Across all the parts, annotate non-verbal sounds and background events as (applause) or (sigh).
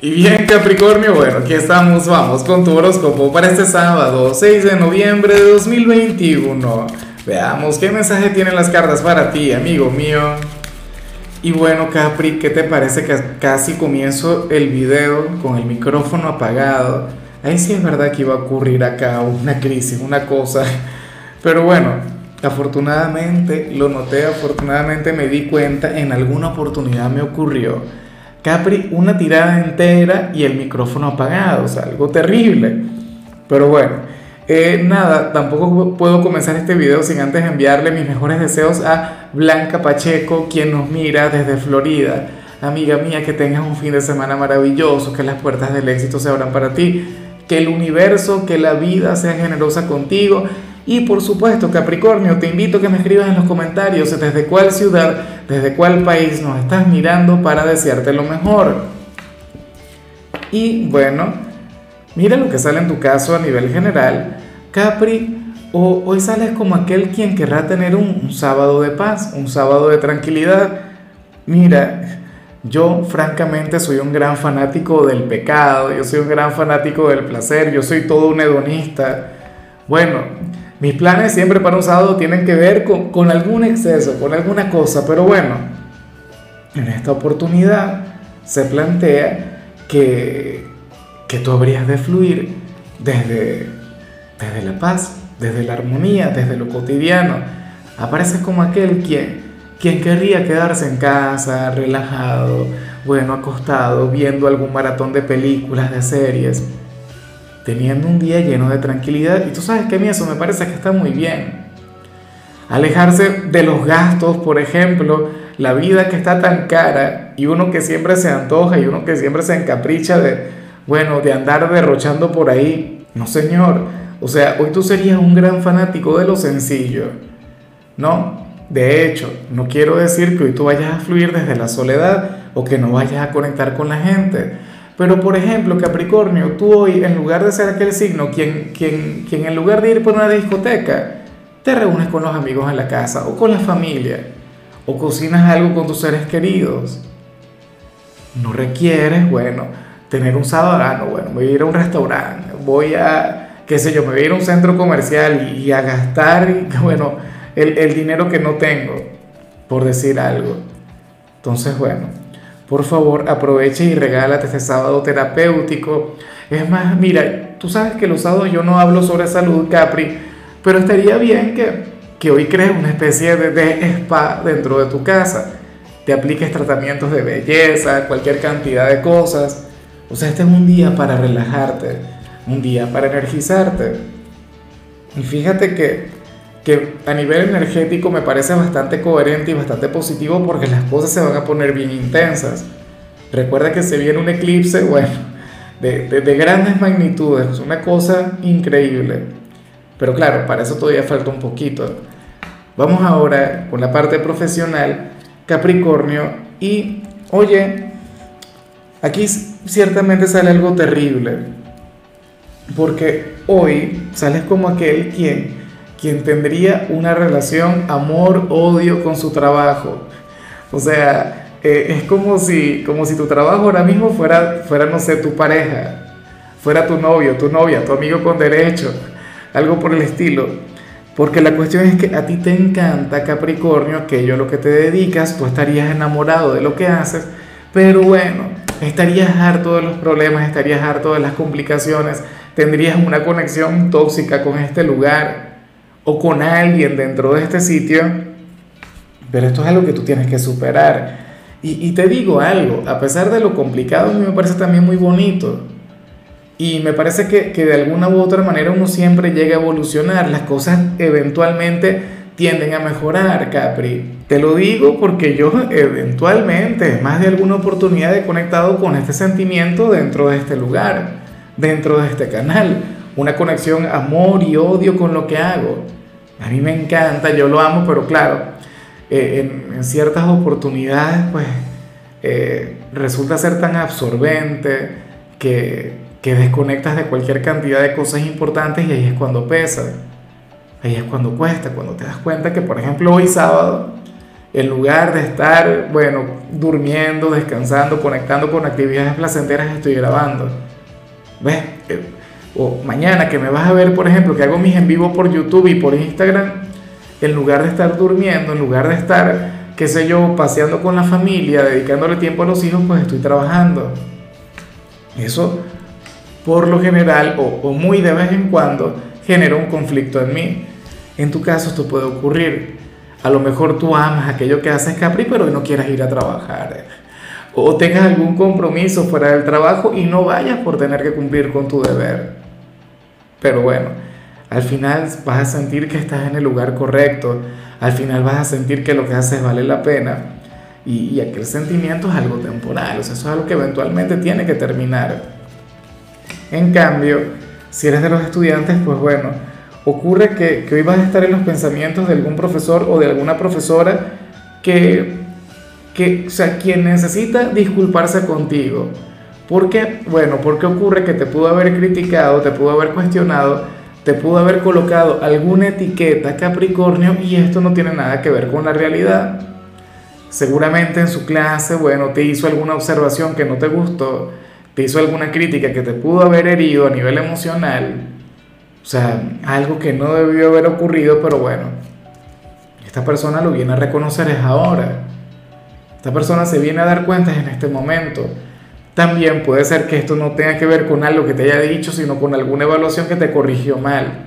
Y bien Capricornio, bueno, aquí estamos, vamos con tu horóscopo para este sábado, 6 de noviembre de 2021. Veamos qué mensaje tienen las cartas para ti, amigo mío. Y bueno Capri, ¿qué te parece que casi comienzo el video con el micrófono apagado? Ahí sí es verdad que iba a ocurrir acá una crisis, una cosa. Pero bueno, afortunadamente lo noté, afortunadamente me di cuenta, en alguna oportunidad me ocurrió Capri, una tirada entera y el micrófono apagado, o sea, algo terrible. Pero bueno, eh, nada, tampoco puedo comenzar este video sin antes enviarle mis mejores deseos a Blanca Pacheco, quien nos mira desde Florida. Amiga mía, que tengas un fin de semana maravilloso, que las puertas del éxito se abran para ti, que el universo, que la vida sea generosa contigo y por supuesto, Capricornio, te invito a que me escribas en los comentarios desde cuál ciudad, desde cuál país nos estás mirando para desearte lo mejor. Y bueno, mira lo que sale en tu caso a nivel general. Capri, o, hoy sales como aquel quien querrá tener un, un sábado de paz, un sábado de tranquilidad. Mira, yo francamente soy un gran fanático del pecado, yo soy un gran fanático del placer, yo soy todo un hedonista. Bueno, mis planes siempre para un sábado tienen que ver con, algún exceso, con alguna cosa, pero bueno, en esta oportunidad se plantea que, que tú habrías de fluir desde, desde la paz, desde la armonía, desde lo cotidiano. Apareces como aquel quien, quien querría quedarse en casa, relajado, bueno, acostado, viendo algún maratón de películas, de series teniendo un día lleno de tranquilidad. Y tú sabes que a mí eso me parece que está muy bien. Alejarse de los gastos, por ejemplo, la vida que está tan cara y uno que siempre se antoja y uno que siempre se encapricha de, bueno, de andar derrochando por ahí. No, señor. O sea, hoy tú serías un gran fanático de lo sencillo. No, de hecho, no quiero decir que hoy tú vayas a fluir desde la soledad o que no vayas a conectar con la gente pero por ejemplo, Capricornio, tú hoy en lugar de ser aquel signo quien, quien, quien en lugar de ir por una discoteca, te reúnes con los amigos en la casa o con la familia o cocinas algo con tus seres queridos. No requieres, bueno, tener un sábado, ah, no, bueno, voy a ir a un restaurante, voy a, qué sé yo, me voy a ir a un centro comercial y, a gastar, (laughs) bueno, el, el dinero que no tengo, por decir algo. Entonces, bueno, por favor, aproveche y regálate este sábado terapéutico. Es más, mira, tú sabes que los sábados yo no hablo sobre salud, Capri, pero estaría bien que, que hoy crees una especie de, de spa dentro de tu casa. Te apliques tratamientos de belleza, cualquier cantidad de cosas. O sea, este es un día para relajarte, un día para energizarte. Y fíjate que que a nivel energético me parece bastante coherente y bastante positivo porque las cosas se van a poner bien intensas. Recuerda que se viene un eclipse, bueno, de, de, grandes magnitudes, una cosa increíble. Pero claro, para eso todavía falta un poquito. Vamos ahora con la parte profesional, Capricornio, y oye, aquí ciertamente sale algo terrible, porque hoy sales como aquel quien quien tendría una relación amor-odio con su trabajo. O sea, eh, es como si, como si tu trabajo ahora mismo fuera, fuera, no sé, tu pareja, fuera tu novio, tu novia, tu amigo con derecho, algo por el estilo. Porque la cuestión es que a ti te encanta Capricornio, aquello a lo que te dedicas, tú estarías enamorado de lo que haces, pero bueno, estarías harto de los problemas, estarías harto de las complicaciones, tendrías una conexión tóxica con este lugar o con alguien dentro de este sitio, pero esto es algo que tú tienes que superar. Y, te digo algo, a pesar de lo complicado, a mí me parece también muy bonito. Y me parece que, que de alguna u otra manera uno siempre llega a evolucionar, las cosas eventualmente tienden a mejorar, Capri. Te lo digo porque yo eventualmente, más de alguna oportunidad, he conectado con este sentimiento dentro de este lugar, dentro de este canal. Una conexión amor y odio con lo que hago. A mí me encanta, yo lo amo, pero claro, eh, en, ciertas oportunidades pues eh, resulta ser tan absorbente que, que desconectas de cualquier cantidad de cosas importantes y ahí es cuando pesa. Ahí es cuando cuesta, cuando te das cuenta que, por ejemplo, hoy sábado, En lugar de estar, bueno, durmiendo, descansando, conectando con actividades placenteras, estoy grabando. ¿Ves? O mañana que me vas a ver, por ejemplo, que hago mis en vivo por YouTube y por Instagram, en lugar de estar durmiendo, en lugar de estar, qué sé yo, paseando con la familia, dedicándole tiempo a los hijos, pues estoy trabajando. Eso, por lo general, o, muy de vez en cuando, genera un conflicto en mí. En tu caso esto puede ocurrir. A lo mejor tú amas aquello que haces Capri, pero no quieras ir a trabajar. O tengas algún compromiso fuera del trabajo y no vayas por tener que cumplir con tu deber. Pero bueno, al final vas a sentir que estás en el lugar correcto. Al final vas a sentir que lo que haces vale la pena. Y, aquel sentimiento es algo temporal. O sea, eso es algo que eventualmente tiene que terminar. En cambio, si eres de los estudiantes, pues bueno, ocurre que, que hoy vas a estar en los pensamientos de algún profesor o de alguna profesora que, que, o sea, quien necesita disculparse contigo. ¿Por qué? Bueno, porque ocurre que te pudo haber criticado, te pudo haber cuestionado, te pudo haber colocado alguna etiqueta Capricornio y esto no tiene nada que ver con la realidad. Seguramente en su clase, bueno, te hizo alguna observación que no te gustó, te hizo alguna crítica que te pudo haber herido a nivel emocional o sea, algo que no debió haber ocurrido, pero bueno, esta persona lo viene a reconocer es ahora. Esta persona se viene a dar cuenta en este momento. También puede ser que esto no tenga que ver con algo que te haya dicho, sino con alguna evaluación que te corrigió mal.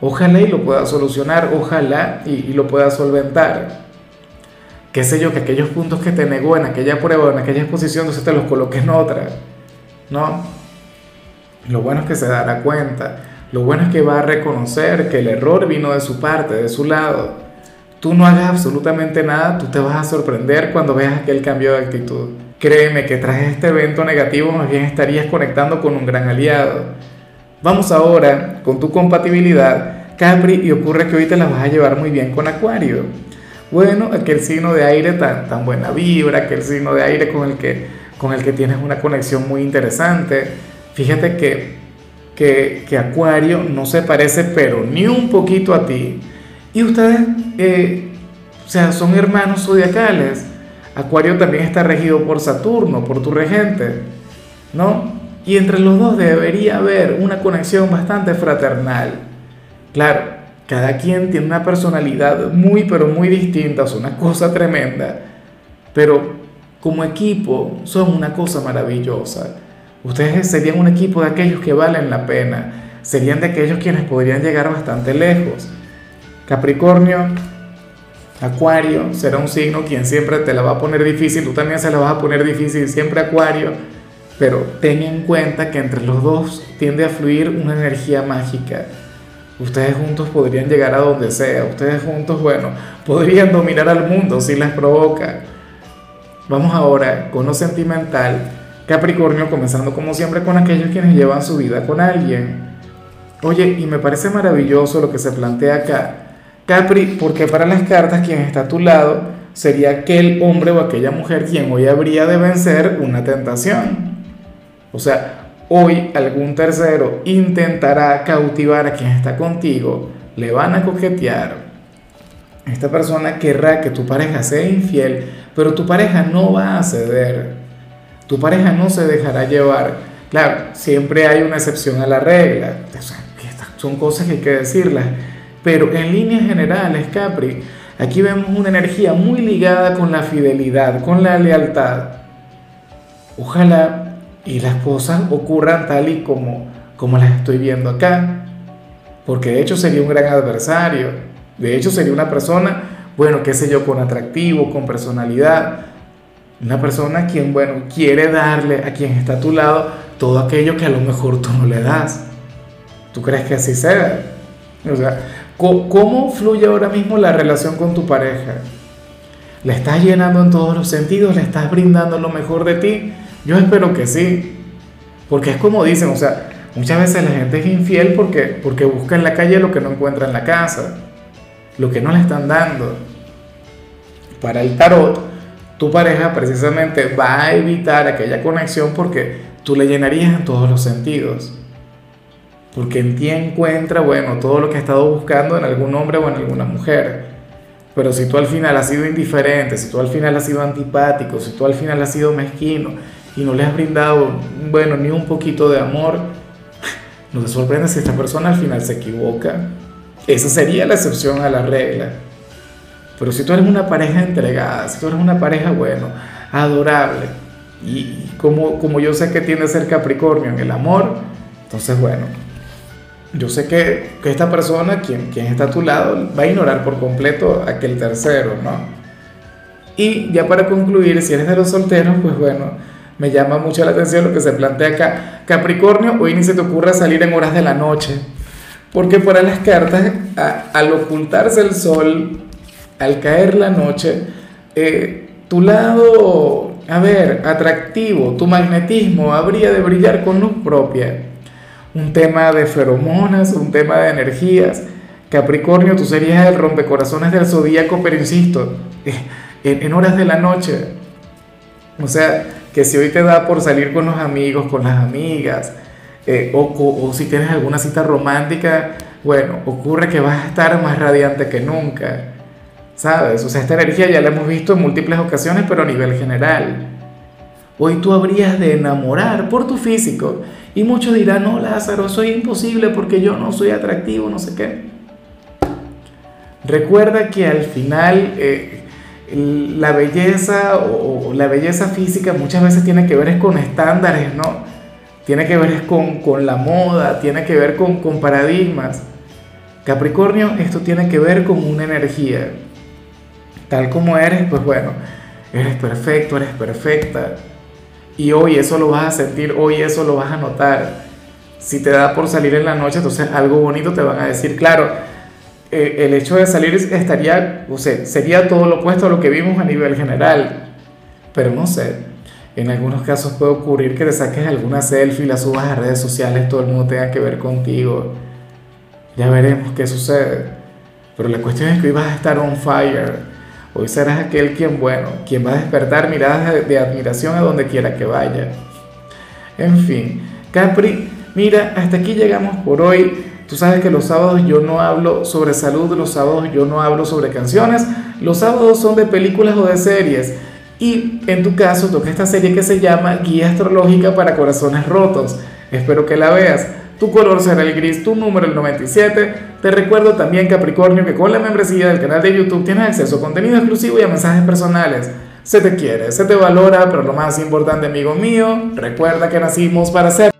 Ojalá y lo pueda solucionar, ojalá y, lo pueda solventar. Qué sé yo, que aquellos puntos que te negó en aquella prueba, en aquella exposición, entonces te los coloques en otra. ¿No? Lo bueno es que se dará cuenta. Lo bueno es que va a reconocer que el error vino de su parte, de su lado. Tú no hagas absolutamente nada, tú te vas a sorprender cuando veas aquel cambio de actitud. Créeme que tras este evento negativo más bien estarías conectando con un gran aliado. Vamos ahora con tu compatibilidad, Capri, y ocurre que hoy te la vas a llevar muy bien con Acuario. Bueno, aquel signo de aire tan, tan buena vibra, aquel signo de aire con el, que, con el que tienes una conexión muy interesante. Fíjate que que, Acuario no se parece pero ni un poquito a ti. Y ustedes, eh, o sea, son hermanos zodiacales. Acuario también está regido por Saturno, por tu regente, ¿no? Y entre los dos debería haber una conexión bastante fraternal. Claro, cada quien tiene una personalidad muy, pero muy distinta, es una cosa tremenda. Pero como equipo son una cosa maravillosa. Ustedes serían un equipo de aquellos que valen la pena, serían de aquellos quienes podrían llegar bastante lejos. Capricornio, Acuario será un signo quien siempre te la va a poner difícil, tú también se la vas a poner difícil, siempre Acuario, pero ten en cuenta que entre los dos tiende a fluir una energía mágica. Ustedes juntos podrían llegar a donde sea, ustedes juntos, bueno, podrían dominar al mundo si les provoca. Vamos ahora con lo sentimental Capricornio, comenzando como siempre con aquellos quienes llevan su vida con alguien. Oye, y me parece maravilloso lo que se plantea acá. Capri, porque para las cartas quien está a tu lado sería aquel hombre o aquella mujer quien hoy habría de vencer una tentación. O sea, hoy algún tercero intentará cautivar a quien está contigo, le van a coquetear. Esta persona querrá que tu pareja sea infiel, pero tu pareja no va a ceder. Tu pareja no se dejará llevar. Claro, siempre hay una excepción a la regla. son cosas que hay que decirlas. Pero en líneas generales, Capri, aquí vemos una energía muy ligada con la fidelidad, con la lealtad. Ojalá y las cosas ocurran tal y como, como las estoy viendo acá. Porque de hecho sería un gran adversario. De hecho sería una persona, bueno, qué sé yo, con atractivo, con personalidad una persona quien, bueno, quiere darle a quien está a tu lado todo aquello que a lo mejor tú no le das. ¿Tú crees que así sea? O sea, ¿cómo fluye ahora mismo la relación con tu pareja? ¿Le estás llenando en todos los sentidos? ¿Le estás brindando lo mejor de ti? Yo espero que sí. Porque es como dicen, o sea, muchas veces la gente es infiel porque, porque busca en la calle lo que no encuentra en la casa, lo que no le están dando. Para el tarot, tu pareja precisamente va a evitar aquella conexión porque tú le llenarías en todos los sentidos. Porque en ti encuentra, bueno, todo lo que ha estado buscando en algún hombre o en alguna mujer. Pero si tú al final has sido indiferente, si tú al final has sido antipático, si tú al final has sido mezquino y no le has brindado, bueno, ni un poquito de amor, (laughs) no te sorprendes si esta persona al final se equivoca. Esa sería la excepción a la regla. Pero si tú eres una pareja entregada, si tú eres una pareja, bueno, adorable, y como, como yo sé que tiene ser Capricornio en el amor, entonces bueno, yo sé que, esta persona, quien, quien está a tu lado, va a ignorar por completo a aquel tercero, ¿no? Y ya para concluir, si eres de los solteros, pues bueno, me llama mucho la atención lo que se plantea acá. Capricornio, hoy ni se te ocurra salir en horas de la noche, porque para las cartas, al ocultarse el sol, al caer la noche, eh, tu lado, a ver, atractivo, tu magnetismo habría de brillar con luz propia. Un tema de feromonas, un tema de energías. Capricornio, tú serías el rompecorazones del zodíaco, pero insisto, en, horas de la noche. O sea, que si hoy te da por salir con los amigos, con las amigas, eh, o, o, si tienes alguna cita romántica, bueno, ocurre que vas a estar más radiante que nunca, ¿sabes? O sea, esta energía ya la hemos visto en múltiples ocasiones, pero a nivel general. Hoy tú habrías de enamorar por tu físico. Y muchos dirán, no, Lázaro, soy imposible porque yo no soy atractivo, no sé qué. Recuerda que al final eh, la belleza o, la belleza física muchas veces tiene que ver con estándares, ¿no? Tiene que ver con, con la moda, tiene que ver con, con paradigmas. Capricornio, esto tiene que ver con una energía. Tal como eres, pues bueno, eres perfecto, eres perfecta. Y hoy eso lo vas a sentir, hoy eso lo vas a notar. Si te da por salir en la noche, entonces algo bonito te van a decir. Claro, eh, el hecho de salir estaría, o sea, sería todo lo opuesto a lo que vimos a nivel general. Pero no sé, en algunos casos puede ocurrir que te saques alguna selfie, la subas a redes sociales, todo el mundo tenga que ver contigo. Ya veremos qué sucede. Pero la cuestión es que hoy vas a estar on fire. Hoy serás aquel quien, bueno, quien va a despertar miradas de admiración a donde quiera que vaya. En fin, Capri, mira, hasta aquí llegamos por hoy. Tú sabes que los sábados yo no hablo sobre salud, los sábados yo no hablo sobre canciones, los sábados son de películas o de series. Y en tu caso toca esta serie que se llama Guía Astrológica para Corazones Rotos. Espero que la veas. Tu color será el gris, tu número el 97. Te recuerdo también, Capricornio, que con la membresía del canal de YouTube tienes acceso a contenido exclusivo y a mensajes personales. Se te quiere, se te valora, pero lo más importante, amigo mío, recuerda que nacimos para ser